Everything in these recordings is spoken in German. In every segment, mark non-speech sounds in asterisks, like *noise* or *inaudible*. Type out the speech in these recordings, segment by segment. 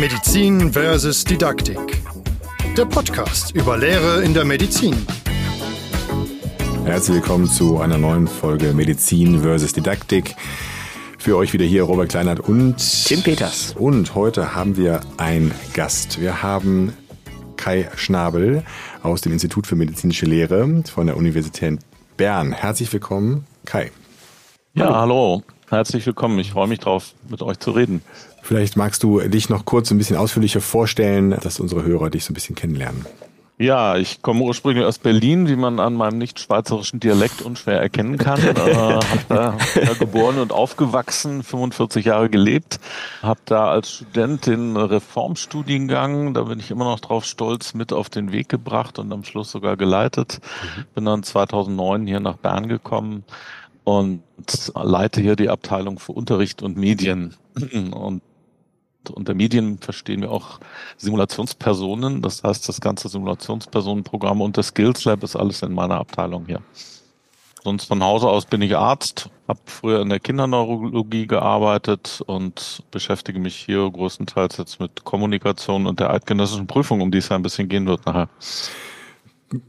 Medizin versus Didaktik. Der Podcast über Lehre in der Medizin. Herzlich willkommen zu einer neuen Folge Medizin versus Didaktik. Für euch wieder hier Robert Kleinert und Tim Peters. Und heute haben wir einen Gast. Wir haben Kai Schnabel aus dem Institut für medizinische Lehre von der Universität Bern. Herzlich willkommen, Kai. Ja, hallo. Herzlich willkommen. Ich freue mich drauf, mit euch zu reden. Vielleicht magst du dich noch kurz ein bisschen ausführlicher vorstellen, dass unsere Hörer dich so ein bisschen kennenlernen. Ja, ich komme ursprünglich aus Berlin, wie man an meinem nicht schweizerischen Dialekt unschwer erkennen kann. äh, da, da geboren und aufgewachsen, 45 Jahre gelebt, habe da als Student den Reformstudiengang, da bin ich immer noch drauf stolz, mit auf den Weg gebracht und am Schluss sogar geleitet. Mhm. Bin dann 2009 hier nach Bern gekommen und leite hier die Abteilung für Unterricht und Medien. Und unter Medien verstehen wir auch Simulationspersonen. Das heißt, das ganze Simulationspersonenprogramm und das Skills Lab ist alles in meiner Abteilung hier. Sonst von Hause aus bin ich Arzt, habe früher in der Kinderneurologie gearbeitet und beschäftige mich hier größtenteils jetzt mit Kommunikation und der eidgenössischen Prüfung, um die es ein bisschen gehen wird nachher.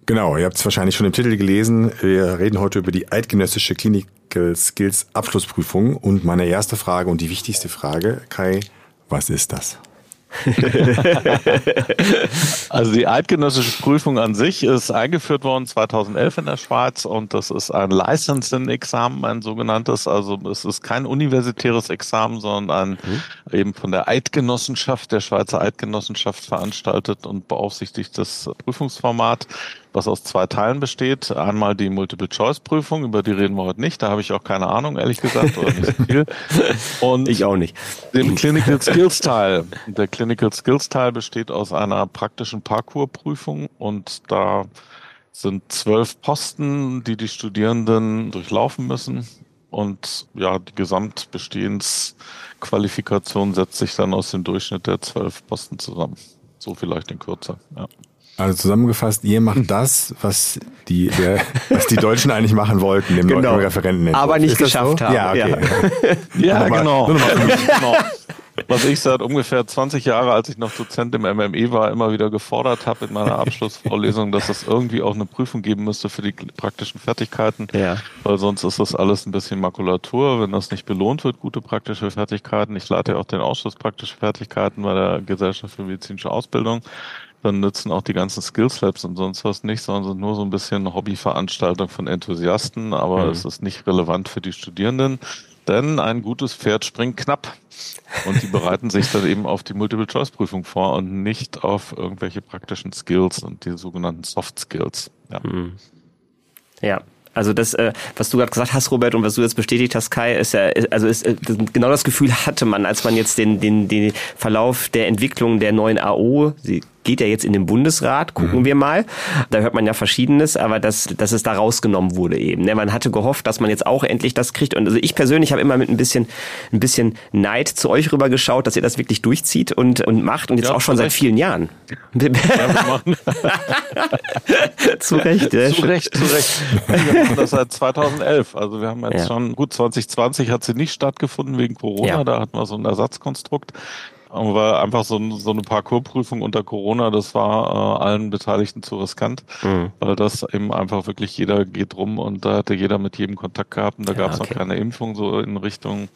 Genau, ihr habt es wahrscheinlich schon im Titel gelesen. Wir reden heute über die eidgenössische Clinical Skills Abschlussprüfung und meine erste Frage und die wichtigste Frage, Kai, was ist das? *laughs* also die eidgenössische Prüfung an sich ist eingeführt worden 2011 in der Schweiz und das ist ein Licensing-Examen, ein sogenanntes. Also es ist kein universitäres Examen, sondern ein mhm. eben von der Eidgenossenschaft, der Schweizer Eidgenossenschaft veranstaltet und beaufsichtigtes Prüfungsformat was aus zwei Teilen besteht. Einmal die Multiple-Choice-Prüfung, über die reden wir heute nicht. Da habe ich auch keine Ahnung, ehrlich gesagt, oder nicht so viel. *laughs* Und ich auch nicht. Den Clinical Skills-Teil. Der Clinical Skills-Teil besteht aus einer praktischen Parcours-Prüfung und da sind zwölf Posten, die die Studierenden durchlaufen müssen. Und ja, die Gesamtbestehensqualifikation setzt sich dann aus dem Durchschnitt der zwölf Posten zusammen. So vielleicht in Kürze. Ja. Also zusammengefasst, ihr macht das, was die, der, was die Deutschen eigentlich machen wollten im genau. Referenten. Aber nicht geschafft so? haben. Ja, okay. Ja, *laughs* ja genau. *laughs* genau. Was ich seit ungefähr 20 Jahren, als ich noch Dozent im MME war, immer wieder gefordert habe in meiner Abschlussvorlesung, dass es irgendwie auch eine Prüfung geben müsste für die praktischen Fertigkeiten. Ja. Weil sonst ist das alles ein bisschen Makulatur, wenn das nicht belohnt wird, gute praktische Fertigkeiten. Ich leite ja auch den Ausschuss praktische Fertigkeiten bei der Gesellschaft für medizinische Ausbildung dann nützen auch die ganzen Skills Labs und sonst was nicht, sondern sind nur so ein bisschen Hobbyveranstaltung von Enthusiasten, aber mhm. es ist nicht relevant für die Studierenden, denn ein gutes Pferd springt knapp. Und die bereiten sich dann eben auf die Multiple-Choice-Prüfung vor und nicht auf irgendwelche praktischen Skills und die sogenannten Soft Skills. Ja. Mhm. Ja, also das, äh, was du gerade gesagt hast, Robert, und was du jetzt bestätigt hast, Kai, ist ja, also ist, äh, genau das Gefühl hatte man, als man jetzt den, den, den Verlauf der Entwicklung der neuen AO, sie geht ja jetzt in den Bundesrat, gucken mhm. wir mal. Da hört man ja Verschiedenes, aber dass, dass es da rausgenommen wurde eben. Ne? Man hatte gehofft, dass man jetzt auch endlich das kriegt. Und also ich persönlich habe immer mit ein bisschen, ein bisschen Neid zu euch rüber geschaut, dass ihr das wirklich durchzieht und, und macht und jetzt ja, auch schon seit vielen Jahren. Ja, *laughs* zu Recht, ja. Zu Recht, zu Recht. Wir machen das seit 2011. Also wir haben jetzt ja. schon, gut, 2020 hat sie nicht stattgefunden wegen Corona. Da hatten wir so ein Ersatzkonstrukt. Aber einfach so, so eine Parcoursprüfung unter Corona, das war äh, allen Beteiligten zu riskant, mhm. weil das eben einfach wirklich jeder geht rum und da hatte jeder mit jedem Kontakt gehabt und da ja, gab es okay. noch keine Impfung so in Richtung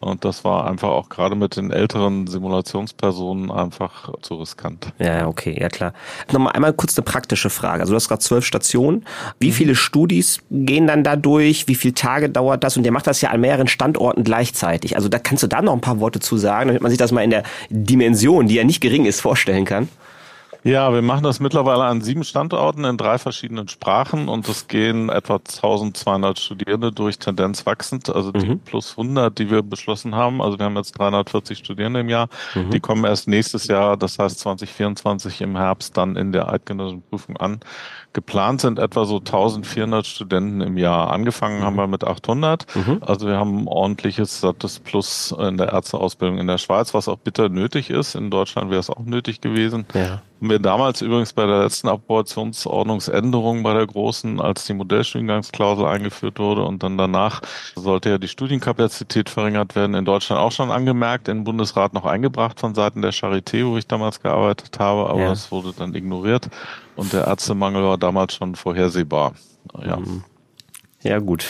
und das war einfach auch gerade mit den älteren Simulationspersonen einfach zu riskant. Ja, okay, ja klar. Nochmal einmal kurz eine praktische Frage. Also du hast gerade zwölf Stationen. Wie mhm. viele Studis gehen dann da durch? Wie viele Tage dauert das? Und der macht das ja an mehreren Standorten gleichzeitig. Also da kannst du da noch ein paar Worte zu sagen, damit man sich das mal in der Dimension, die ja nicht gering ist, vorstellen kann. Ja, wir machen das mittlerweile an sieben Standorten in drei verschiedenen Sprachen und es gehen etwa 1200 Studierende durch, Tendenz wachsend, also die mhm. plus 100, die wir beschlossen haben. Also wir haben jetzt 340 Studierende im Jahr. Mhm. Die kommen erst nächstes Jahr, das heißt 2024 im Herbst dann in der eidgenössischen Prüfung an. Geplant sind etwa so 1400 Studenten im Jahr. Angefangen mhm. haben wir mit 800. Mhm. Also wir haben ein ordentliches sattes Plus in der Ärzteausbildung in der Schweiz, was auch bitter nötig ist. In Deutschland wäre es auch nötig gewesen. Ja. Haben wir damals übrigens bei der letzten Approbationsordnungsänderung bei der großen, als die Modellstudiengangsklausel eingeführt wurde und dann danach sollte ja die Studienkapazität verringert werden, in Deutschland auch schon angemerkt, in den Bundesrat noch eingebracht von Seiten der Charité, wo ich damals gearbeitet habe, aber ja. das wurde dann ignoriert und der Ärztemangel war damals schon vorhersehbar. Ja. Mhm. Ja, gut.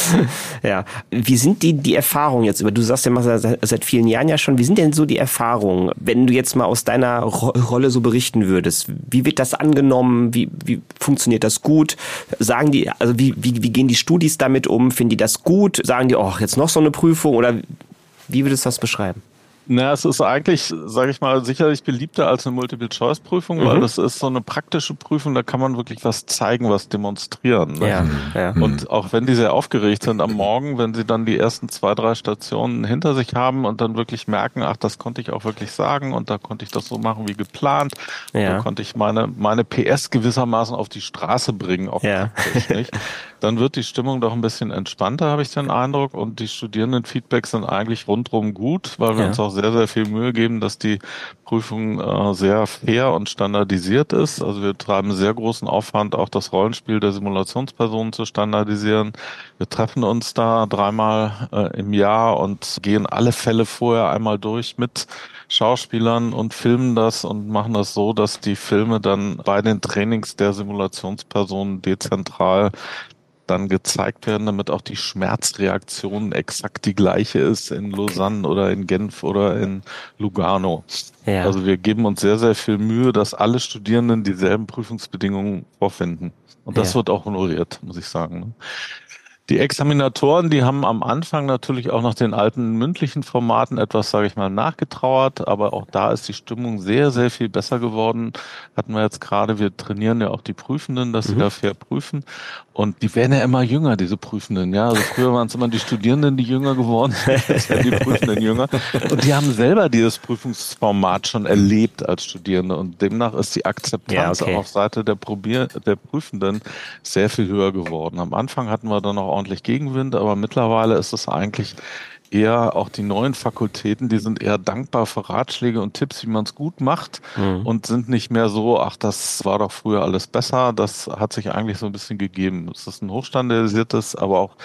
*laughs* ja. Wie sind die, die Erfahrungen jetzt über, du sagst ja mal seit vielen Jahren ja schon, wie sind denn so die Erfahrungen, wenn du jetzt mal aus deiner Ro Rolle so berichten würdest? Wie wird das angenommen? Wie, wie funktioniert das gut? Sagen die, also wie, wie, wie gehen die Studis damit um? Finden die das gut? Sagen die, oh, jetzt noch so eine Prüfung? Oder wie würdest du das beschreiben? Na, es ist eigentlich, sage ich mal, sicherlich beliebter als eine Multiple-Choice-Prüfung, mhm. weil das ist so eine praktische Prüfung, da kann man wirklich was zeigen, was demonstrieren. Ne? Ja, ja. Und auch wenn die sehr aufgeregt sind am Morgen, wenn sie dann die ersten zwei, drei Stationen hinter sich haben und dann wirklich merken, ach, das konnte ich auch wirklich sagen und da konnte ich das so machen wie geplant, ja. da konnte ich meine, meine PS gewissermaßen auf die Straße bringen, auch ja. nicht. *laughs* Dann wird die Stimmung doch ein bisschen entspannter, habe ich den Eindruck, und die Studierendenfeedbacks sind eigentlich rundrum gut, weil wir ja. uns auch sehr, sehr viel Mühe geben, dass die Prüfung äh, sehr fair und standardisiert ist. Also wir treiben sehr großen Aufwand, auch das Rollenspiel der Simulationspersonen zu standardisieren. Wir treffen uns da dreimal äh, im Jahr und gehen alle Fälle vorher einmal durch mit Schauspielern und filmen das und machen das so, dass die Filme dann bei den Trainings der Simulationspersonen dezentral dann gezeigt werden, damit auch die Schmerzreaktion exakt die gleiche ist in Lausanne oder in Genf oder in Lugano. Ja. Also wir geben uns sehr, sehr viel Mühe, dass alle Studierenden dieselben Prüfungsbedingungen vorfinden. Und das ja. wird auch honoriert, muss ich sagen. Die Examinatoren, die haben am Anfang natürlich auch nach den alten mündlichen Formaten etwas, sage ich mal, nachgetrauert, aber auch da ist die Stimmung sehr, sehr viel besser geworden. Hatten wir jetzt gerade, wir trainieren ja auch die Prüfenden, dass mhm. sie da fair prüfen. Und die werden ja immer jünger, diese Prüfenden. Ja, also früher waren es immer die Studierenden, die jünger geworden sind, *laughs* jetzt werden die Prüfenden jünger. Und die haben selber dieses Prüfungsformat schon erlebt als Studierende. Und demnach ist die Akzeptanz ja, okay. auf Seite der, Probier der Prüfenden sehr viel höher geworden. Am Anfang hatten wir dann auch ordentlich Gegenwind, aber mittlerweile ist es eigentlich eher auch die neuen Fakultäten, die sind eher dankbar für Ratschläge und Tipps, wie man es gut macht mhm. und sind nicht mehr so, ach, das war doch früher alles besser. Das hat sich eigentlich so ein bisschen gegeben. Es ist ein hochstandardisiertes, aber auch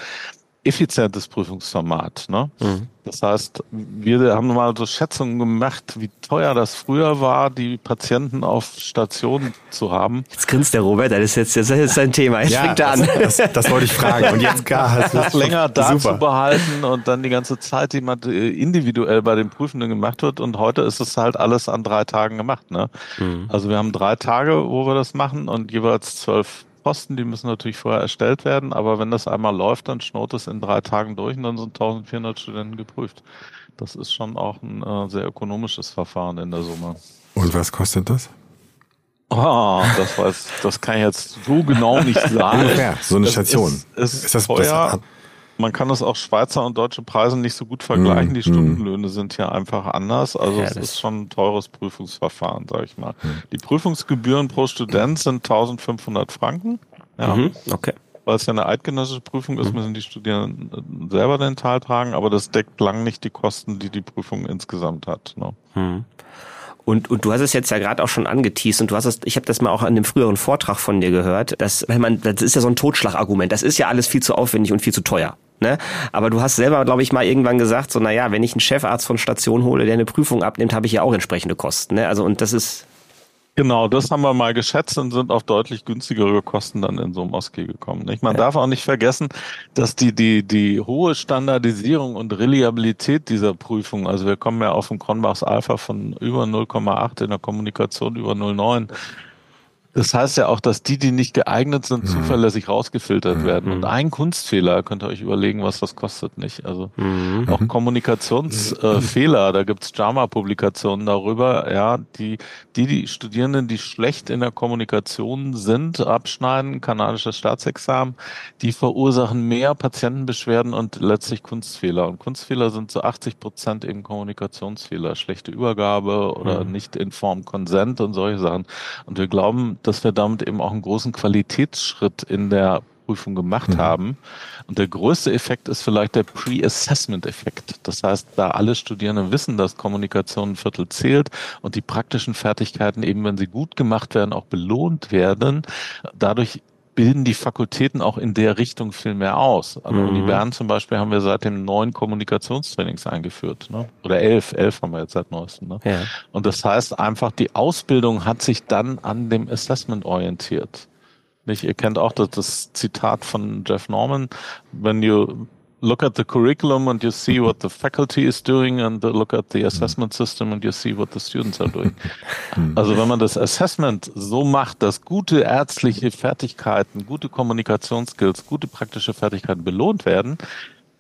effizientes Prüfungsformat. Ne? Mhm. Das heißt, wir haben mal so Schätzungen gemacht, wie teuer das früher war, die Patienten auf Station zu haben. Jetzt grinst der Robert, das ist jetzt, das ist sein Thema. Jetzt ja, fängt er an. Das, das, das, wollte ich fragen. Und jetzt gar *laughs* hast das länger da zu behalten und dann die ganze Zeit, die man äh, individuell bei den Prüfenden gemacht wird. Und heute ist es halt alles an drei Tagen gemacht. Ne? Mhm. Also wir haben drei Tage, wo wir das machen und jeweils zwölf Posten, die müssen natürlich vorher erstellt werden, aber wenn das einmal läuft, dann schnurrt es in drei Tagen durch und dann sind 1400 Studenten geprüft. Das ist schon auch ein äh, sehr ökonomisches Verfahren in der Summe. Und was kostet das? Ah, das weiß, das kann ich jetzt so genau nicht *laughs* sagen. Ungefähr, so eine Station. Es ist, ist, das, teuer. Das man kann das auch Schweizer und deutsche Preise nicht so gut vergleichen. Mm, die Stundenlöhne mm. sind hier einfach anders. Also ja, es ist schon ein teures Prüfungsverfahren, sage ich mal. Mm. Die Prüfungsgebühren pro Student sind 1500 Franken. Ja. Mhm, okay. Weil es ja eine eidgenössische Prüfung ist, müssen die Studierenden selber den Teil tragen, aber das deckt lang nicht die Kosten, die die Prüfung insgesamt hat. Ne? Mhm. Und, und du hast es jetzt ja gerade auch schon angeteased und du hast es, ich habe das mal auch an dem früheren Vortrag von dir gehört, dass, wenn man, das ist ja so ein Totschlagargument, das ist ja alles viel zu aufwendig und viel zu teuer. Ne? Aber du hast selber, glaube ich, mal irgendwann gesagt, so, naja, wenn ich einen Chefarzt von Station hole, der eine Prüfung abnimmt, habe ich ja auch entsprechende Kosten. Ne? Also, und das ist. Genau, das haben wir mal geschätzt und sind auf deutlich günstigere Kosten dann in so einem Moskee gekommen. Nicht? Man ja. darf auch nicht vergessen, dass die, die, die hohe Standardisierung und Reliabilität dieser Prüfung, also wir kommen ja auf ein Kronbachs Alpha von über 0,8 in der Kommunikation über 0,9 das heißt ja auch, dass die, die nicht geeignet sind, mhm. zuverlässig rausgefiltert mhm. werden. Und ein Kunstfehler, könnt ihr euch überlegen, was das kostet, nicht? Also mhm. auch Kommunikationsfehler, äh, da gibt's JAMA-Publikationen darüber, ja, die, die, die Studierenden, die schlecht in der Kommunikation sind, abschneiden, kanadisches Staatsexamen, die verursachen mehr Patientenbeschwerden und letztlich Kunstfehler. Und Kunstfehler sind zu 80 Prozent eben Kommunikationsfehler, schlechte Übergabe oder mhm. nicht in Form Konsent und solche Sachen. Und wir glauben, dass wir damit eben auch einen großen Qualitätsschritt in der Prüfung gemacht mhm. haben. Und der größte Effekt ist vielleicht der Pre-Assessment-Effekt. Das heißt, da alle Studierenden wissen, dass Kommunikation ein Viertel zählt und die praktischen Fertigkeiten eben, wenn sie gut gemacht werden, auch belohnt werden, dadurch bilden die Fakultäten auch in der Richtung viel mehr aus. An der mhm. Uni Bern zum Beispiel haben wir seitdem neun Kommunikationstrainings eingeführt. Ne? Oder elf, elf haben wir jetzt seit neuestem. Ne? Ja. Und das heißt einfach, die Ausbildung hat sich dann an dem Assessment orientiert. Nicht? Ihr kennt auch das, das Zitat von Jeff Norman, when you look at the curriculum and you see what the faculty is doing and look at the assessment system and you see what the students are doing. *laughs* Also wenn man das Assessment so macht, dass gute ärztliche Fertigkeiten, gute Kommunikationsskills, gute praktische Fertigkeiten belohnt werden,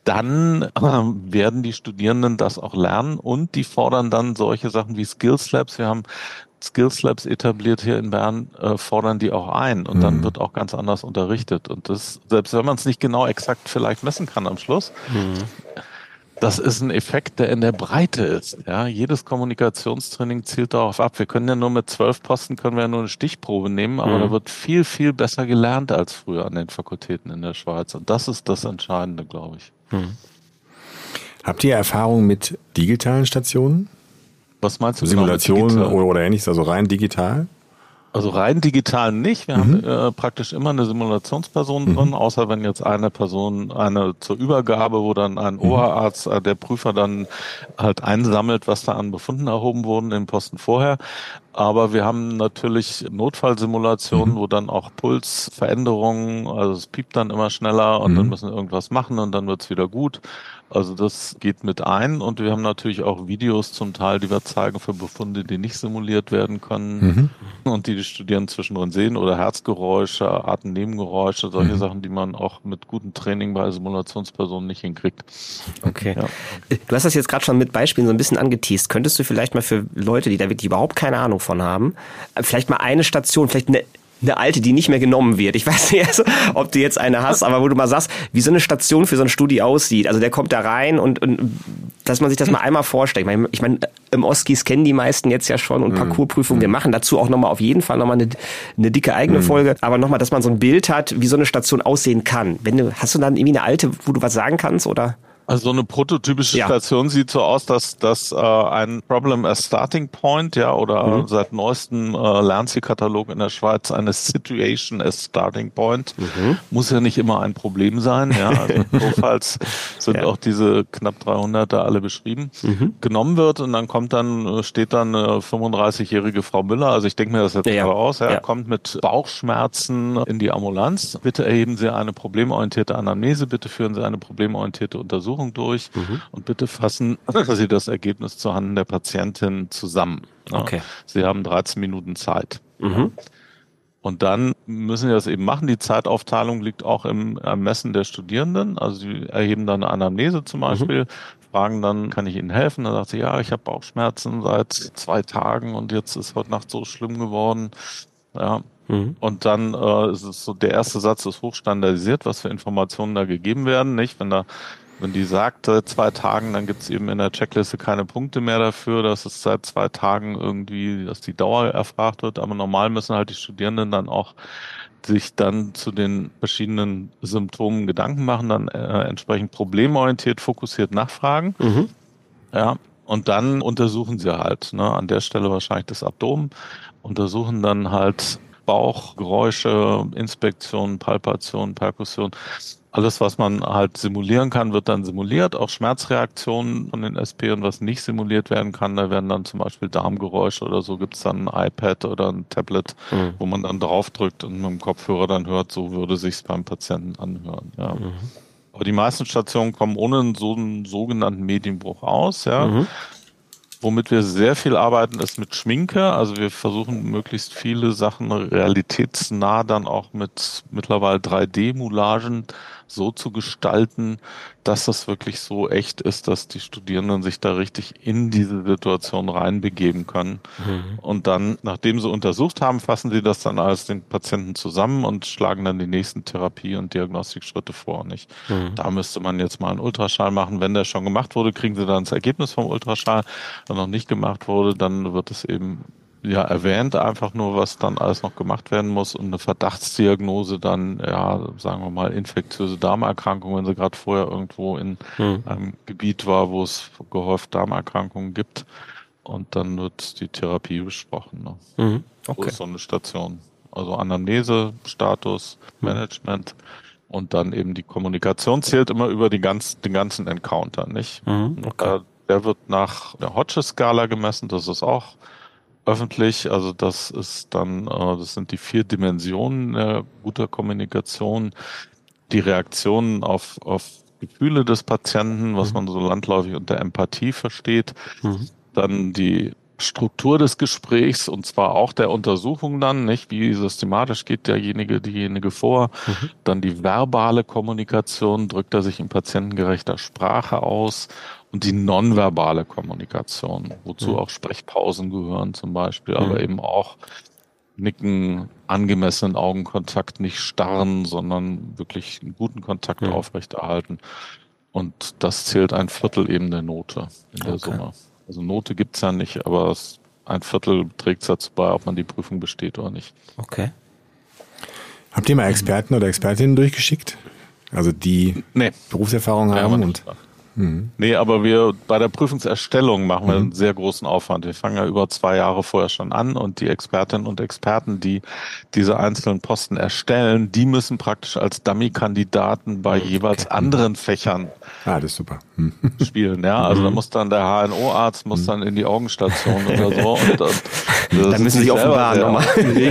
dann äh, werden die Studierenden das auch lernen und die fordern dann solche Sachen wie Skills Labs. Wir haben Skills Labs etabliert hier in Bern, äh, fordern die auch ein und mhm. dann wird auch ganz anders unterrichtet. Und das, selbst wenn man es nicht genau exakt vielleicht messen kann am Schluss, mhm. das ist ein Effekt, der in der Breite ist. Ja, jedes Kommunikationstraining zielt darauf ab. Wir können ja nur mit zwölf Posten können wir ja nur eine Stichprobe nehmen, aber mhm. da wird viel, viel besser gelernt als früher an den Fakultäten in der Schweiz. Und das ist das Entscheidende, glaube ich. Mhm. Habt ihr Erfahrung mit digitalen Stationen? Was meinst du? Genau oder, oder ähnliches, also rein digital? Also rein digital nicht. Wir mhm. haben äh, praktisch immer eine Simulationsperson mhm. drin, außer wenn jetzt eine Person eine zur Übergabe, wo dann ein mhm. Oberarzt, äh, der Prüfer dann halt einsammelt, was da an Befunden erhoben wurden im Posten vorher. Aber wir haben natürlich Notfallsimulationen, mhm. wo dann auch Pulsveränderungen, also es piept dann immer schneller und dann mhm. müssen wir irgendwas machen und dann wird's wieder gut. Also das geht mit ein und wir haben natürlich auch Videos zum Teil, die wir zeigen für Befunde, die nicht simuliert werden können mhm. und die die Studierenden zwischendrin sehen oder Herzgeräusche, Atemnebengeräusche, solche mhm. Sachen, die man auch mit gutem Training bei Simulationspersonen nicht hinkriegt. Okay. Ja. Du hast das jetzt gerade schon mit Beispielen so ein bisschen angeteased. Könntest du vielleicht mal für Leute, die da wirklich überhaupt keine Ahnung von haben, vielleicht mal eine Station, vielleicht eine eine alte, die nicht mehr genommen wird. Ich weiß nicht, *laughs* also, ob du jetzt eine hast, aber wo du mal sagst, wie so eine Station für so ein Studi aussieht. Also der kommt da rein und, und dass man sich das mal einmal vorstellt. Ich meine, ich meine im Oskis kennen die meisten jetzt ja schon und mhm. Parcoursprüfungen. Wir mhm. machen dazu auch nochmal auf jeden Fall nochmal eine, eine dicke eigene mhm. Folge. Aber nochmal, dass man so ein Bild hat, wie so eine Station aussehen kann. Wenn du, hast du dann irgendwie eine alte, wo du was sagen kannst oder? Also so eine prototypische ja. Station sieht so aus, dass, dass äh, ein Problem as Starting Point, ja, oder mhm. seit neuestem äh, Lernzielkatalog in der Schweiz eine Situation as Starting Point. Mhm. Muss ja nicht immer ein Problem sein, ja. Also *laughs* notfalls sind ja. auch diese knapp 300 da alle beschrieben. Mhm. Genommen wird und dann kommt dann, äh, steht dann eine 35-jährige Frau Müller, also ich denke mir das jetzt ja, gerade aus, ja, kommt mit Bauchschmerzen in die Ambulanz. Bitte erheben Sie eine problemorientierte Anamnese, bitte führen Sie eine problemorientierte Untersuchung Untersuchung durch mhm. und bitte fassen *laughs* Sie das Ergebnis zuhanden der Patientin zusammen. Okay. Sie haben 13 Minuten Zeit. Mhm. Und dann müssen Sie das eben machen. Die Zeitaufteilung liegt auch im Ermessen der Studierenden. Also sie erheben dann eine Anamnese zum mhm. Beispiel, mhm. fragen dann, kann ich Ihnen helfen? Dann sagt sie, ja, ich habe Bauchschmerzen seit zwei Tagen und jetzt ist heute Nacht so schlimm geworden. Ja. Mhm. Und dann äh, ist es so, der erste Satz ist hochstandardisiert, was für Informationen da gegeben werden. Nicht, wenn da wenn die sagt seit zwei Tagen, dann gibt es eben in der Checkliste keine Punkte mehr dafür, dass es seit zwei Tagen irgendwie, dass die Dauer erfragt wird. Aber normal müssen halt die Studierenden dann auch sich dann zu den verschiedenen Symptomen Gedanken machen, dann äh, entsprechend problemorientiert, fokussiert nachfragen. Mhm. Ja, und dann untersuchen sie halt, ne, an der Stelle wahrscheinlich das Abdomen, untersuchen dann halt Bauchgeräusche, Inspektion, Palpation, Perkussion alles, was man halt simulieren kann, wird dann simuliert. Auch Schmerzreaktionen von den SP und was nicht simuliert werden kann, da werden dann zum Beispiel Darmgeräusche oder so, gibt es dann ein iPad oder ein Tablet, mhm. wo man dann draufdrückt und mit dem Kopfhörer dann hört, so würde sich's beim Patienten anhören. Ja. Mhm. Aber die meisten Stationen kommen ohne so einen sogenannten Medienbruch aus. Ja. Mhm. Womit wir sehr viel arbeiten, ist mit Schminke. Also wir versuchen möglichst viele Sachen realitätsnah dann auch mit mittlerweile 3D-Moulagen so zu gestalten, dass das wirklich so echt ist, dass die Studierenden sich da richtig in diese Situation reinbegeben können. Mhm. Und dann, nachdem sie untersucht haben, fassen sie das dann alles den Patienten zusammen und schlagen dann die nächsten Therapie- und Diagnostikschritte vor. Nicht? Mhm. Da müsste man jetzt mal einen Ultraschall machen. Wenn der schon gemacht wurde, kriegen sie dann das Ergebnis vom Ultraschall. Wenn noch nicht gemacht wurde, dann wird es eben ja erwähnt, einfach nur, was dann alles noch gemacht werden muss und eine Verdachtsdiagnose dann, ja, sagen wir mal, infektiöse Darmerkrankungen, wenn sie gerade vorher irgendwo in hm. einem Gebiet war, wo es gehäuft Darmerkrankungen gibt. Und dann wird die Therapie besprochen. Ne? Mhm. Okay. So ist so eine Station. Also Anamnese, Status, hm. Management und dann eben die Kommunikation zählt immer über die ganz, den ganzen Encounter, nicht? Mhm. Okay. Der wird nach der Hodges-Skala gemessen, das ist auch öffentlich. Also das ist dann, äh, das sind die vier Dimensionen guter Kommunikation, die Reaktionen auf, auf Gefühle des Patienten, was mhm. man so landläufig unter Empathie versteht, mhm. dann die Struktur des Gesprächs und zwar auch der Untersuchung dann, nicht? Wie systematisch geht derjenige, diejenige vor? Mhm. Dann die verbale Kommunikation, drückt er sich in patientengerechter Sprache aus und die nonverbale Kommunikation, wozu mhm. auch Sprechpausen gehören zum Beispiel, mhm. aber eben auch Nicken, angemessenen Augenkontakt, nicht starren, sondern wirklich einen guten Kontakt mhm. aufrechterhalten. Und das zählt ein Viertel eben der Note in der okay. Summe. Also Note gibt's ja nicht, aber ein Viertel trägt dazu bei, ob man die Prüfung besteht oder nicht. Okay. Habt ihr mal Experten oder Expertinnen durchgeschickt? Also die nee. Berufserfahrung haben ja, und. Mhm. Nee, aber wir bei der Prüfungserstellung machen wir mhm. einen sehr großen Aufwand. Wir fangen ja über zwei Jahre vorher schon an und die Expertinnen und Experten, die diese einzelnen Posten erstellen, die müssen praktisch als Dummy-Kandidaten bei jeweils okay. anderen Fächern ah, das ist super. Mhm. spielen. Ja, also mhm. da muss dann der HNO-Arzt muss mhm. dann in die Augenstation oder so und, und *laughs* da müssen sie sich offenbaren nochmal.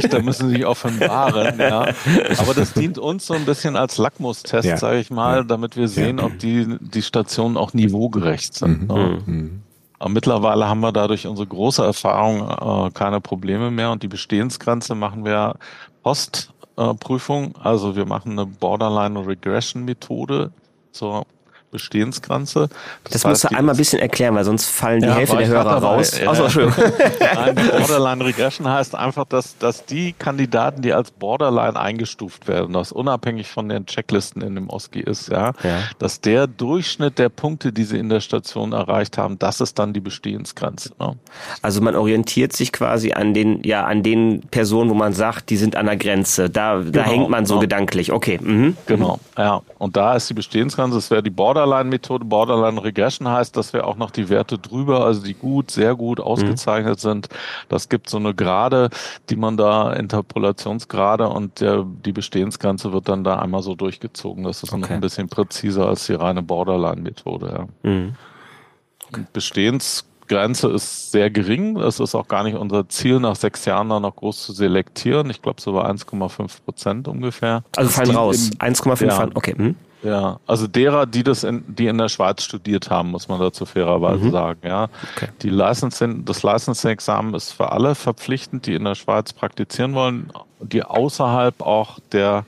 Da müssen sie sich offenbaren. Ja. *laughs* Aber das dient uns so ein bisschen als Lackmustest, ja. sage ich mal, damit wir sehen, ja. ob die die Station Situationen auch niveaugerecht sind. Mhm. Ne? Mhm. Aber mittlerweile haben wir dadurch unsere große Erfahrung äh, keine Probleme mehr und die Bestehensgrenze machen wir Postprüfung. Äh, also wir machen eine Borderline Regression Methode zur Bestehensgrenze. Das, das musst du einmal ein bisschen erklären, weil sonst fallen die ja, Hälfte der Hörer raus. *laughs* Ja. Achso, schön. Nein, Borderline Regression heißt einfach, dass, dass die Kandidaten, die als Borderline eingestuft werden, das unabhängig von den Checklisten in dem OSCI ist, ja, ja, dass der Durchschnitt der Punkte, die sie in der Station erreicht haben, das ist dann die Bestehensgrenze. Ne? Also man orientiert sich quasi an den, ja, an den Personen, wo man sagt, die sind an der Grenze. Da, da genau, hängt man so genau. gedanklich. Okay. Mhm. Genau, ja. Und da ist die Bestehensgrenze, das wäre die Borderline Borderline-Methode. Borderline Regression heißt, dass wir auch noch die Werte drüber, also die gut, sehr gut mhm. ausgezeichnet mhm. sind. Das gibt so eine Gerade, die man da, Interpolationsgrade und der, die Bestehensgrenze wird dann da einmal so durchgezogen. Das ist okay. noch ein bisschen präziser als die reine Borderline-Methode. Ja. Mhm. Okay. Bestehensgrenze ist sehr gering. Es ist auch gar nicht unser Ziel, nach sechs Jahren da noch groß zu selektieren. Ich glaube, so bei 1,5 Prozent ungefähr. Also fallen raus. 1,5 ja. okay. Hm. Ja, also derer, die das in, die in der Schweiz studiert haben, muss man dazu fairerweise mhm. sagen, ja. Okay. Die Licensing, das Licensing-Examen ist für alle verpflichtend, die in der Schweiz praktizieren wollen, die außerhalb auch der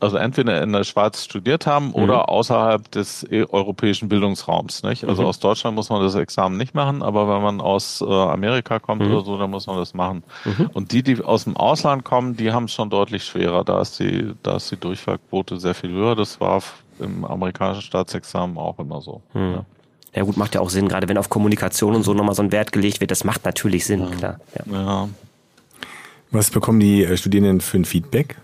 also entweder in der Schweiz studiert haben mhm. oder außerhalb des e, europäischen Bildungsraums. Nicht? Also mhm. aus Deutschland muss man das Examen nicht machen, aber wenn man aus äh, Amerika kommt mhm. oder so, dann muss man das machen. Mhm. Und die, die aus dem Ausland kommen, die haben es schon deutlich schwerer. Da ist die, da ist die Durchfallquote sehr viel höher. Das war im amerikanischen Staatsexamen auch immer so. Mhm. Ja. Ja gut, macht ja auch Sinn, gerade wenn auf Kommunikation und so nochmal so ein Wert gelegt wird, das macht natürlich Sinn, ja. klar. Ja. ja. Was bekommen die äh, Studierenden für ein Feedback?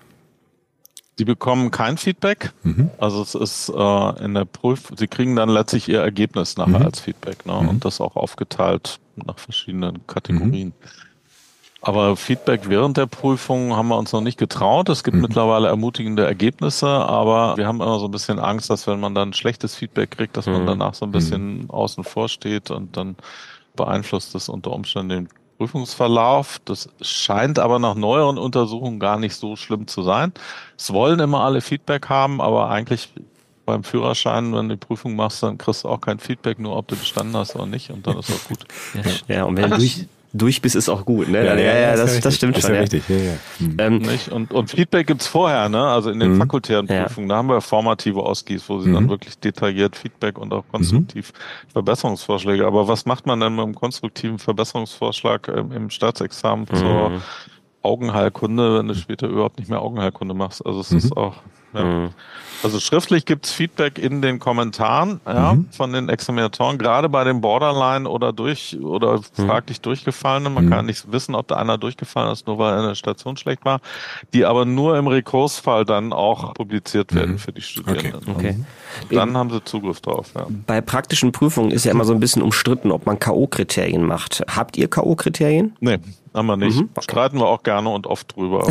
Sie bekommen kein Feedback. Mhm. Also es ist äh, in der Prüf, sie kriegen dann letztlich ihr Ergebnis nachher mhm. als Feedback ne? Mhm. und das auch aufgeteilt nach verschiedenen Kategorien. Mhm. Aber Feedback während der Prüfung haben wir uns noch nicht getraut. Es gibt mhm. mittlerweile ermutigende Ergebnisse, aber wir haben immer so ein bisschen Angst, dass wenn man dann schlechtes Feedback kriegt, dass man mhm. danach so ein bisschen außen vor steht und dann beeinflusst das unter Umständen den Prüfungsverlauf. Das scheint aber nach neueren Untersuchungen gar nicht so schlimm zu sein. Es wollen immer alle Feedback haben, aber eigentlich beim Führerschein, wenn du die Prüfung machst, dann kriegst du auch kein Feedback, nur ob du bestanden hast oder nicht und dann ist auch gut. Ja, ja und wenn du durch, durch bist, ist auch gut. Ne? Ja, ja, ja, das, das stimmt schon. Ja. Richtig. Ja, ja. Mhm. Ähm, und, und Feedback gibt's vorher, ne? also in den mhm. fakultären Prüfungen. Da haben wir formative Osgis, wo sie mhm. dann wirklich detailliert Feedback und auch konstruktiv mhm. Verbesserungsvorschläge. Aber was macht man denn mit einem konstruktiven Verbesserungsvorschlag im, im Staatsexamen zur mhm. Augenheilkunde, wenn du später überhaupt nicht mehr Augenheilkunde machst? Also es ist mhm. auch Ja. Mhm. Also schriftlich gibt's Feedback in den Kommentaren ja, mhm. von den Examinatoren, gerade bei den Borderline oder durch oder mhm. fraglich durchgefallenen. Man mhm. kann nicht wissen, ob da einer durchgefallen ist, nur weil eine Station schlecht war, die aber nur im Rekursfall dann auch publiziert werden mhm. für die Studierenden. Okay. okay. Dann haben sie Zugriff drauf. Ja. Bei praktischen Prüfungen ist ja immer so ein bisschen umstritten, ob man K.O.-Kriterien macht. Habt ihr K.O.-Kriterien? Nee, haben wir nicht. Mhm. Streiten wir auch gerne und oft drüber. *laughs*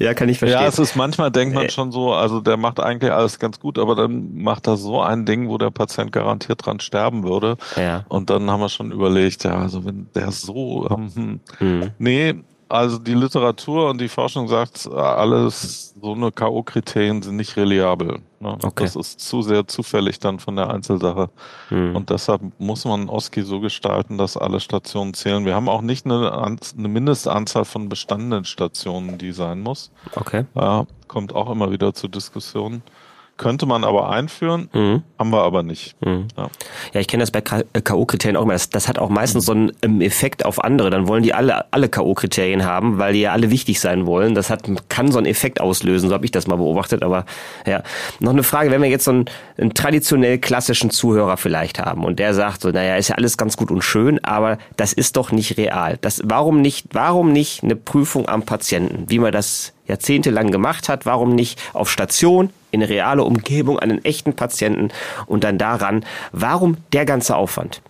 ja, kann ich verstehen. Ja, es ist manchmal denkt man äh. schon so, also der macht eigentlich alles ganz gut, aber dann macht er so ein Ding, wo der Patient garantiert dran sterben würde. Ja. Und dann haben wir schon überlegt, ja, also wenn der so, ähm, mhm. nee, also die Literatur und die Forschung sagt, alles so eine K.O.-Kriterien sind nicht reliabel. Ne? Okay. Das ist zu sehr zufällig dann von der Einzelsache. Hm. Und deshalb muss man OSCI so gestalten, dass alle Stationen zählen. Wir haben auch nicht eine, eine Mindestanzahl von bestandenen Stationen, die sein muss. Okay. Ja, kommt auch immer wieder zu Diskussionen. Könnte man aber einführen, mhm. haben wir aber nicht. Mhm. Ja. ja. ich kenne das bei K.O.-Kriterien auch immer. Das, das, hat auch meistens so einen ähm, Effekt auf andere. Dann wollen die alle, alle K.O.-Kriterien haben, weil die ja alle wichtig sein wollen. Das hat, kann so einen Effekt auslösen, so habe ich das mal beobachtet. Aber ja, noch eine Frage, wenn wir jetzt so einen, einen traditionell klassischen Zuhörer vielleicht haben und der sagt so, naja, ist ja alles ganz gut und schön, aber das ist doch nicht real. Das, warum nicht, warum nicht eine Prüfung am Patienten, wie man das jahrzehntelang gemacht hat, warum nicht auf Station in eine reale Umgebung einen echten Patienten und dann daran, warum der ganze Aufwand?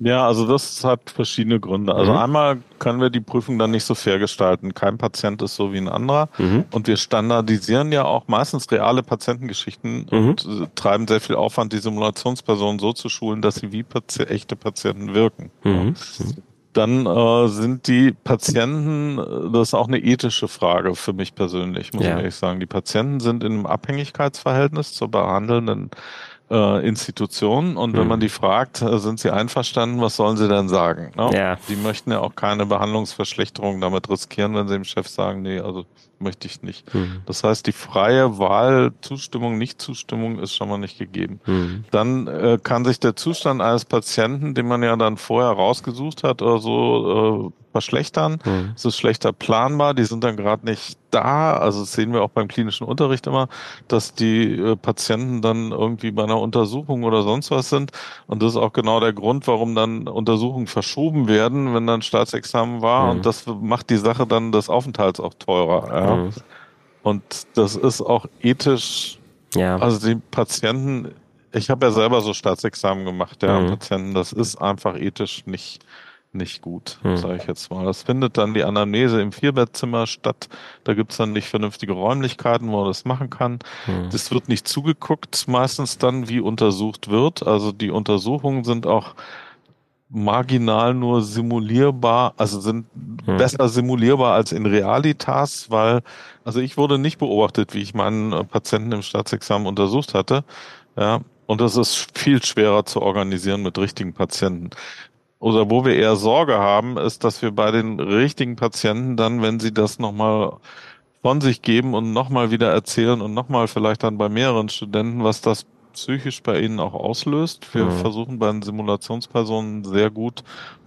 Ja, also das hat verschiedene Gründe. Also mhm. einmal können wir die Prüfung dann nicht so fair gestalten. Kein Patient ist so wie ein anderer. Mhm. Und wir standardisieren ja auch meistens reale Patientengeschichten mhm. und äh, treiben sehr viel Aufwand, die Simulationspersonen so zu schulen, dass sie wie Pati echte Patienten wirken. Dann äh, sind die Patienten, äh, das ist auch eine ethische Frage für mich persönlich, muss ja. ich ehrlich sagen. Die Patienten sind in einem Abhängigkeitsverhältnis zur behandelnden äh, Institutionen und wenn man mhm. die fragt, äh, sind sie einverstanden, was sollen sie denn sagen? Ne? Ja. Die möchten ja auch keine Behandlungsverschlechterung damit riskieren, wenn sie dem Chef sagen, nee, also möchte ich nicht. Mhm. Das heißt, die freie Wahl, Zustimmung, Nichtzustimmung ist schon mal nicht gegeben. Mhm. Dann äh, kann sich der Zustand eines Patienten, den man ja dann vorher rausgesucht hat oder so, äh, verschlechtern. Mhm. Es ist schlechter planbar, die sind dann gerade nicht da. Also das sehen wir auch beim klinischen Unterricht immer, dass die äh, Patienten dann irgendwie bei einer Untersuchung oder sonst was sind. Und das ist auch genau der Grund, warum dann Untersuchungen verschoben werden, wenn dann Staatsexamen war. Mhm. Und das macht die Sache dann des Aufenthalts auch teurer. Ja. Mhm. Und das ist auch ethisch, ja. also die Patienten, ich habe ja selber so Staatsexamen gemacht, ja, mhm. Patienten, das ist einfach ethisch nicht nicht gut, hm. sage ich jetzt mal. Das findet dann die Anamnese im Vierbettzimmer statt. Da gibt's dann nicht vernünftige Räumlichkeiten, wo man das machen kann. Hm. Das wird nicht zugeguckt, meistens dann, wie untersucht wird. Also die Untersuchungen sind auch marginal nur simulierbar, also sind hm. besser simulierbar als in Realitas, weil, also ich wurde nicht beobachtet, wie ich meinen äh, Patienten im Staatsexamen untersucht hatte. Ja, und das ist viel schwerer zu organisieren mit richtigen Patienten oder wo wir eher Sorge haben, ist, dass wir bei den richtigen Patienten dann, wenn sie das nochmal von sich geben und nochmal wieder erzählen und nochmal vielleicht dann bei mehreren Studenten, was das psychisch bei ihnen auch auslöst. Wir mhm. versuchen bei den Simulationspersonen sehr gut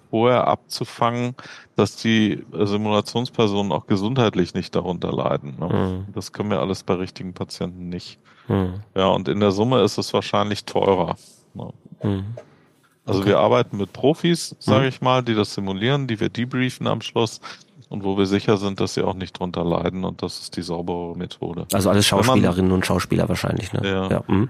vorher abzufangen, dass die Simulationspersonen auch gesundheitlich nicht darunter leiden. Ne? Mhm. Das können wir alles bei richtigen Patienten nicht. Mhm. Ja, und in der Summe ist es wahrscheinlich teurer. Ne? Also okay. wir arbeiten mit Profis, sage mhm. ich mal, die das simulieren, die wir debriefen am Schluss und wo wir sicher sind, dass sie auch nicht drunter leiden und das ist die saubere Methode. Also alles Schauspielerinnen man, und Schauspieler wahrscheinlich, ne? Ja. Ja, mhm.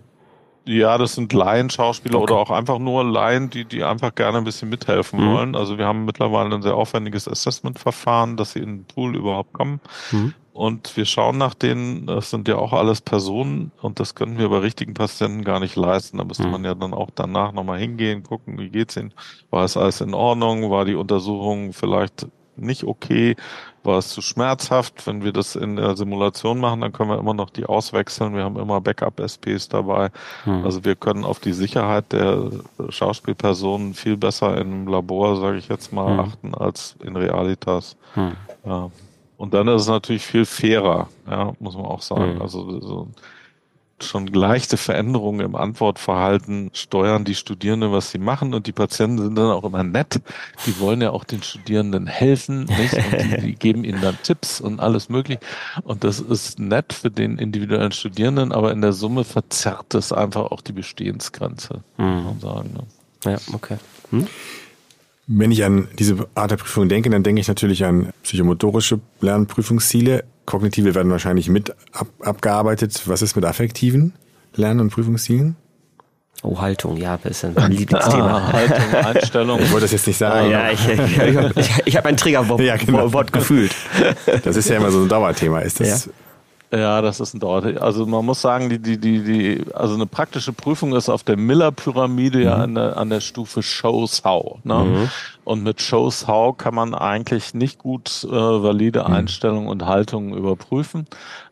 ja das sind Laien-Schauspieler okay. oder auch einfach nur Laien, die, die einfach gerne ein bisschen mithelfen mhm. wollen. Also wir haben mittlerweile ein sehr aufwendiges Assessment-Verfahren, dass sie in den Pool überhaupt kommen. Mhm. Und wir schauen nach denen, das sind ja auch alles Personen und das können wir bei richtigen Patienten gar nicht leisten. Da müsste mhm. man ja dann auch danach nochmal hingehen, gucken, wie geht's ihnen? War es alles in Ordnung? War die Untersuchung vielleicht nicht okay? War es zu schmerzhaft? Wenn wir das in der Simulation machen, dann können wir immer noch die auswechseln. Wir haben immer Backup-SPs dabei. Mhm. Also wir können auf die Sicherheit der Schauspielpersonen viel besser im Labor, sage ich jetzt mal, mhm. achten als in Realitas. Mhm. Ja. Und dann ist es natürlich viel fairer, ja, muss man auch sagen. Mhm. Also so, schon leichte Veränderungen im Antwortverhalten steuern die Studierenden, was sie machen. Und die Patienten sind dann auch immer nett. Die wollen ja auch den Studierenden helfen, nicht? Und die, die *laughs* geben ihnen dann Tipps und alles mögliche. Und das ist nett für den individuellen Studierenden, aber in der Summe verzerrt es einfach auch die Bestehensgrenze, mhm. muss man sagen. Ne? Ja, okay. Hm? Wenn ich an diese Art der Prüfung denke, dann denke ich natürlich an psychomotorische Lernprüfungsziele. Kognitive werden wahrscheinlich mit ab, abgearbeitet. Was ist mit affektiven Lern- und Prüfungszielen? Oh, Haltung, ja, das ist ein Lieblingsthema. Ah, Haltung, Einstellung. Ich wollte das jetzt nicht sagen. Ah, ja, ich, ich, ich, ich habe ein Triggerwort *laughs* ja, genau. gefühlt. Das ist ja immer so ein Dauerthema. Ist das ja. Ja, das ist ein Dauer. Also man muss sagen, die, die, die, die, also eine praktische Prüfung ist auf der Miller-Pyramide mhm. ja an der, an der Stufe Shows How. Ne? Mhm. Und mit Shows How kann man eigentlich nicht gut äh, valide mhm. Einstellungen und Haltungen überprüfen,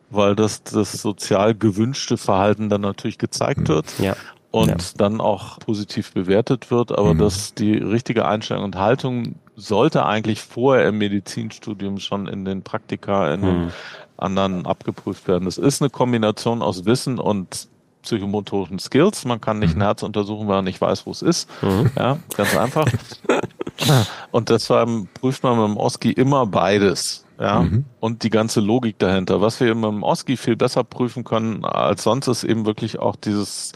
weil das das sozial gewünschte Verhalten dann natürlich gezeigt mhm. wird. Ja und ja. dann auch positiv bewertet wird, aber mhm. dass die richtige Einstellung und Haltung sollte eigentlich vorher im Medizinstudium schon in den Praktika, in mhm. den anderen abgeprüft werden. Es ist eine Kombination aus Wissen und psychomotorischen Skills. Man kann nicht ein mhm. Herz untersuchen, weil man nicht weiß, wo es ist. Mhm. Ja, ganz einfach. *laughs* Und deshalb prüft man mit dem OSCI immer beides. Ja, mhm. und die ganze Logik dahinter. Was wir mit dem OSCI viel besser prüfen können als sonst ist eben wirklich auch dieses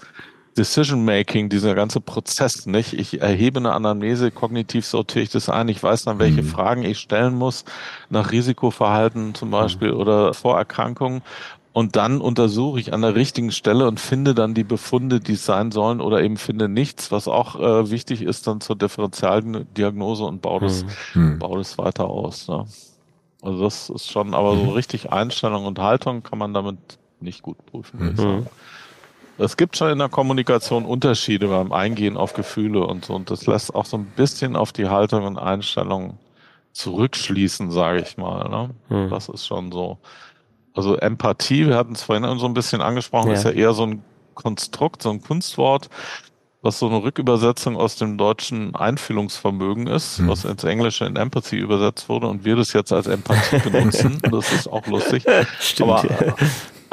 Decision Making, dieser ganze Prozess, nicht? Ich erhebe eine Anamnese, kognitiv sortiere ich das ein, ich weiß dann, welche mhm. Fragen ich stellen muss, nach Risikoverhalten zum Beispiel mhm. oder Vorerkrankungen. Und dann untersuche ich an der richtigen Stelle und finde dann die Befunde, die es sein sollen, oder eben finde nichts, was auch äh, wichtig ist dann zur Differentialdiagnose und baue das, mhm. baue das weiter aus. Ne? Also das ist schon, aber so mhm. richtig Einstellung und Haltung kann man damit nicht gut prüfen, Es gibt schon in der Kommunikation Unterschiede beim Eingehen auf Gefühle und so. Und das lässt auch so ein bisschen auf die Haltung und Einstellung zurückschließen, sage ich mal. Ne? Hm. Das ist schon so. Also Empathie, wir hatten es vorhin so ein bisschen angesprochen, ja. ist ja eher so ein Konstrukt, so ein Kunstwort, was so eine Rückübersetzung aus dem deutschen Einfühlungsvermögen ist, hm. was ins Englische in Empathy übersetzt wurde und wir das jetzt als Empathie benutzen. *laughs* das ist auch lustig. Stimmt, Aber ja.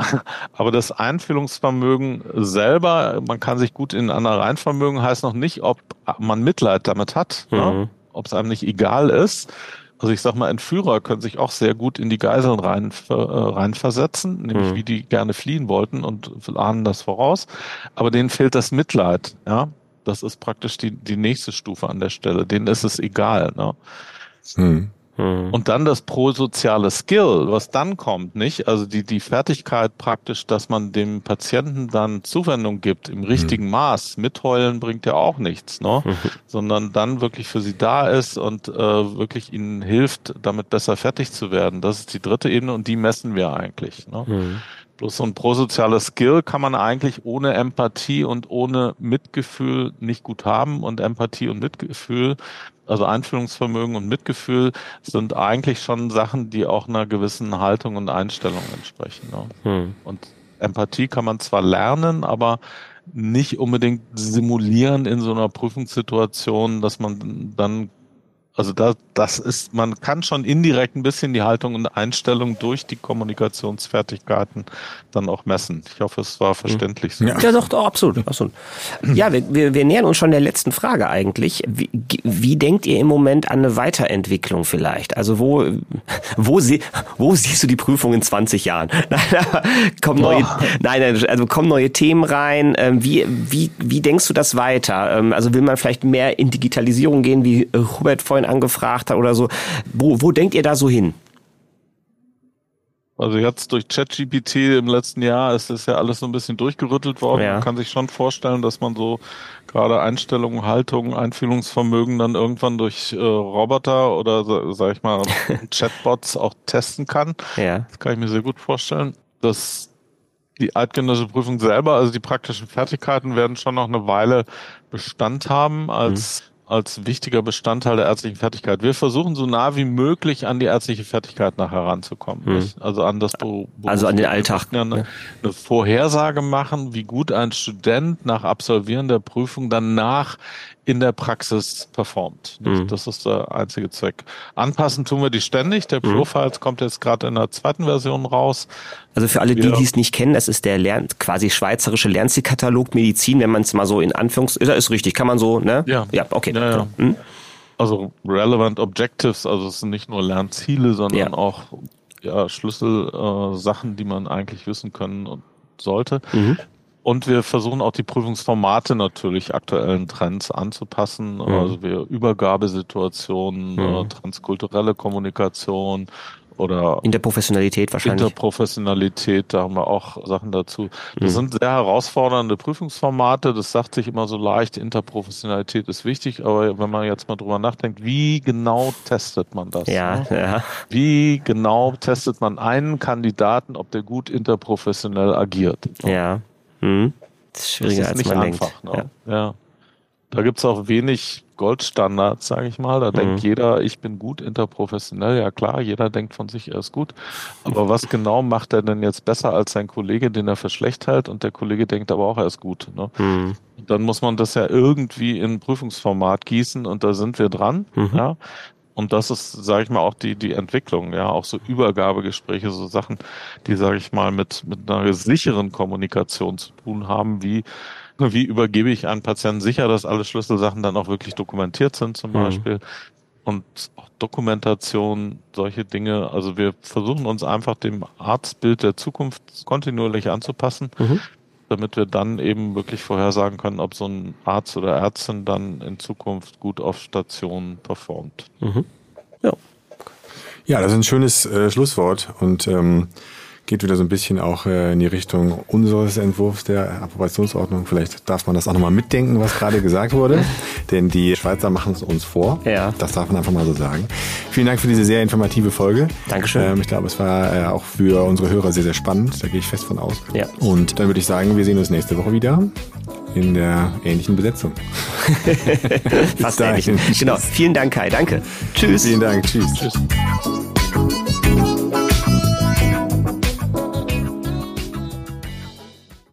*laughs* Aber das Einfühlungsvermögen selber, man kann sich gut in ein Reinvermögen, heißt noch nicht, ob man Mitleid damit hat, ne? mhm. ne? ob es einem nicht egal ist. Also ich sag mal, Entführer können sich auch sehr gut in die Geiseln rein, äh, reinversetzen, nämlich mhm. wie die gerne fliehen wollten und ahnen das voraus. Aber denen fehlt das Mitleid, ja. Das ist praktisch die, die nächste Stufe an der Stelle. Denen ist es egal, ne? Mhm. Mhm. Und dann das prosoziale Skill, was dann kommt, nicht? Also die, die Fertigkeit praktisch, dass man dem Patienten dann Zuwendung gibt im richtigen mhm. Maß. Mitheulen bringt ja auch nichts, ne? Mhm. Sondern dann wirklich für sie da ist und äh, wirklich ihnen hilft, damit besser fertig zu werden. Das ist die dritte Ebene und die messen wir eigentlich. Ne? Bloß so ein prosoziales Skill kann man eigentlich ohne Empathie und ohne Mitgefühl nicht gut haben. Und Empathie und Mitgefühl, also Einfühlungsvermögen und Mitgefühl, sind eigentlich schon Sachen, die auch einer gewissen Haltung und Einstellung entsprechen. Ne? Hm. Und Empathie kann man zwar lernen, aber nicht unbedingt simulieren in so einer Prüfungssituation, dass man dann also da, das ist, man kann schon indirekt ein bisschen die Haltung und Einstellung durch die Kommunikationsfertigkeiten dann auch messen. Ich hoffe, es war verständlich. So. Ja, ja doch, doch, absolut, absolut. Ja, wir, wir, wir nähern uns schon der letzten Frage eigentlich. Wie, wie denkt ihr im Moment an eine Weiterentwicklung vielleicht? Also wo, wo, sie, wo siehst du die Prüfung in 20 Jahren? *laughs* kommen neue, nein, nein, also kommen neue Themen rein. Ähm, wie, wie, wie denkst du das weiter? Ähm, also will man vielleicht mehr in Digitalisierung gehen, wie Hubert vorhin angefragt hat oder so. Wo, wo denkt ihr da so hin? Also jetzt durch ChatGPT im letzten Jahr ist das ja alles so ein bisschen durchgerüttelt worden. Ja. Man kann sich schon vorstellen, dass man so gerade Einstellungen, Haltungen, Einfühlungsvermögen dann irgendwann durch äh, Roboter oder sag ich mal *laughs* Chatbots auch testen kann. Ja. Das kann ich mir sehr gut vorstellen. Dass die eidgenössische Prüfung selber, also die praktischen Fertigkeiten werden schon noch eine Weile Bestand haben als mhm als wichtiger Bestandteil der ärztlichen Fertigkeit. Wir versuchen so nah wie möglich an die ärztliche Fertigkeit nachher ranzukommen. Mhm. Also an das Beruf. Also an den Alltag. Eine, ne? eine Vorhersage machen, wie gut ein Student nach Absolvieren der Prüfung danach in der Praxis performt. Mhm. Das ist der einzige Zweck. Anpassen tun wir die ständig. Der mhm. Profiles kommt jetzt gerade in der zweiten Version raus. Also für alle, die, die es nicht kennen, das ist der Lern quasi schweizerische Lernzielkatalog Medizin, wenn man es mal so in Anführungs... Ist, ist richtig, kann man so, ne? Ja. Ja, okay. Ja, ja. Mhm. Also Relevant Objectives, also es sind nicht nur Lernziele, sondern ja. auch ja, Schlüsselsachen, äh, die man eigentlich wissen können und sollte. Mhm. Und wir versuchen auch die Prüfungsformate natürlich aktuellen Trends anzupassen. Mhm. Also wir Übergabesituationen, mhm. transkulturelle Kommunikation oder Interprofessionalität wahrscheinlich. Interprofessionalität, da haben wir auch Sachen dazu. Das mhm. sind sehr herausfordernde Prüfungsformate. Das sagt sich immer so leicht. Interprofessionalität ist wichtig, aber wenn man jetzt mal drüber nachdenkt, wie genau testet man das? Ja, ne? ja. Wie genau testet man einen Kandidaten, ob der gut interprofessionell agiert? Ja. Mhm. Das ist schwieriger, das ist als man einfach, denkt. Ne? Ja. ja. Da gibt's auch wenig Goldstandards, sage ich mal. Da mhm. denkt jeder, ich bin gut interprofessionell. Ja klar, jeder denkt von sich, er ist gut. Aber was genau macht er denn jetzt besser als sein Kollege, den er für schlecht hält? Und der Kollege denkt aber auch, er ist gut. Ne? Mhm. Dann muss man das ja irgendwie in Prüfungsformat gießen und da sind wir dran. Mhm. Ja? Und das ist, sage ich mal, auch die, die Entwicklung, ja, auch so Übergabegespräche, so Sachen, die, sage ich mal, mit, mit einer sicheren Kommunikation zu tun haben, wie, wie übergebe ich einen Patienten sicher, dass alle Schlüsselsachen dann auch wirklich dokumentiert sind, zum mhm. Beispiel. Und auch Dokumentation, solche Dinge. Also wir versuchen uns einfach dem Arztbild der Zukunft kontinuierlich anzupassen. Mhm damit wir dann eben wirklich vorhersagen können, ob so ein Arzt oder Ärztin dann in Zukunft gut auf Station performt. Mhm. Ja. Ja, das ist ein schönes äh, Schlusswort und ähm, geht wieder so ein bisschen auch äh, in die Richtung unseres Entwurfs der Approbationsordnung. Vielleicht darf man das auch nochmal mitdenken, was gerade gesagt wurde. *laughs* Denn die Schweizer machen es uns vor. Ja. Das darf man einfach mal so sagen. Vielen Dank für diese sehr informative Folge. Dankeschön. Ähm, ich glaube, es war äh, auch für unsere Hörer sehr, sehr spannend. Da gehe ich fest von aus. Ja. Und dann würde ich sagen, wir sehen uns nächste Woche wieder in der ähnlichen Besetzung. *laughs* *laughs* Fast ähnlich. Genau. Vielen Dank, Kai. Danke. Tschüss. Vielen Dank. Tschüss. Tschüss.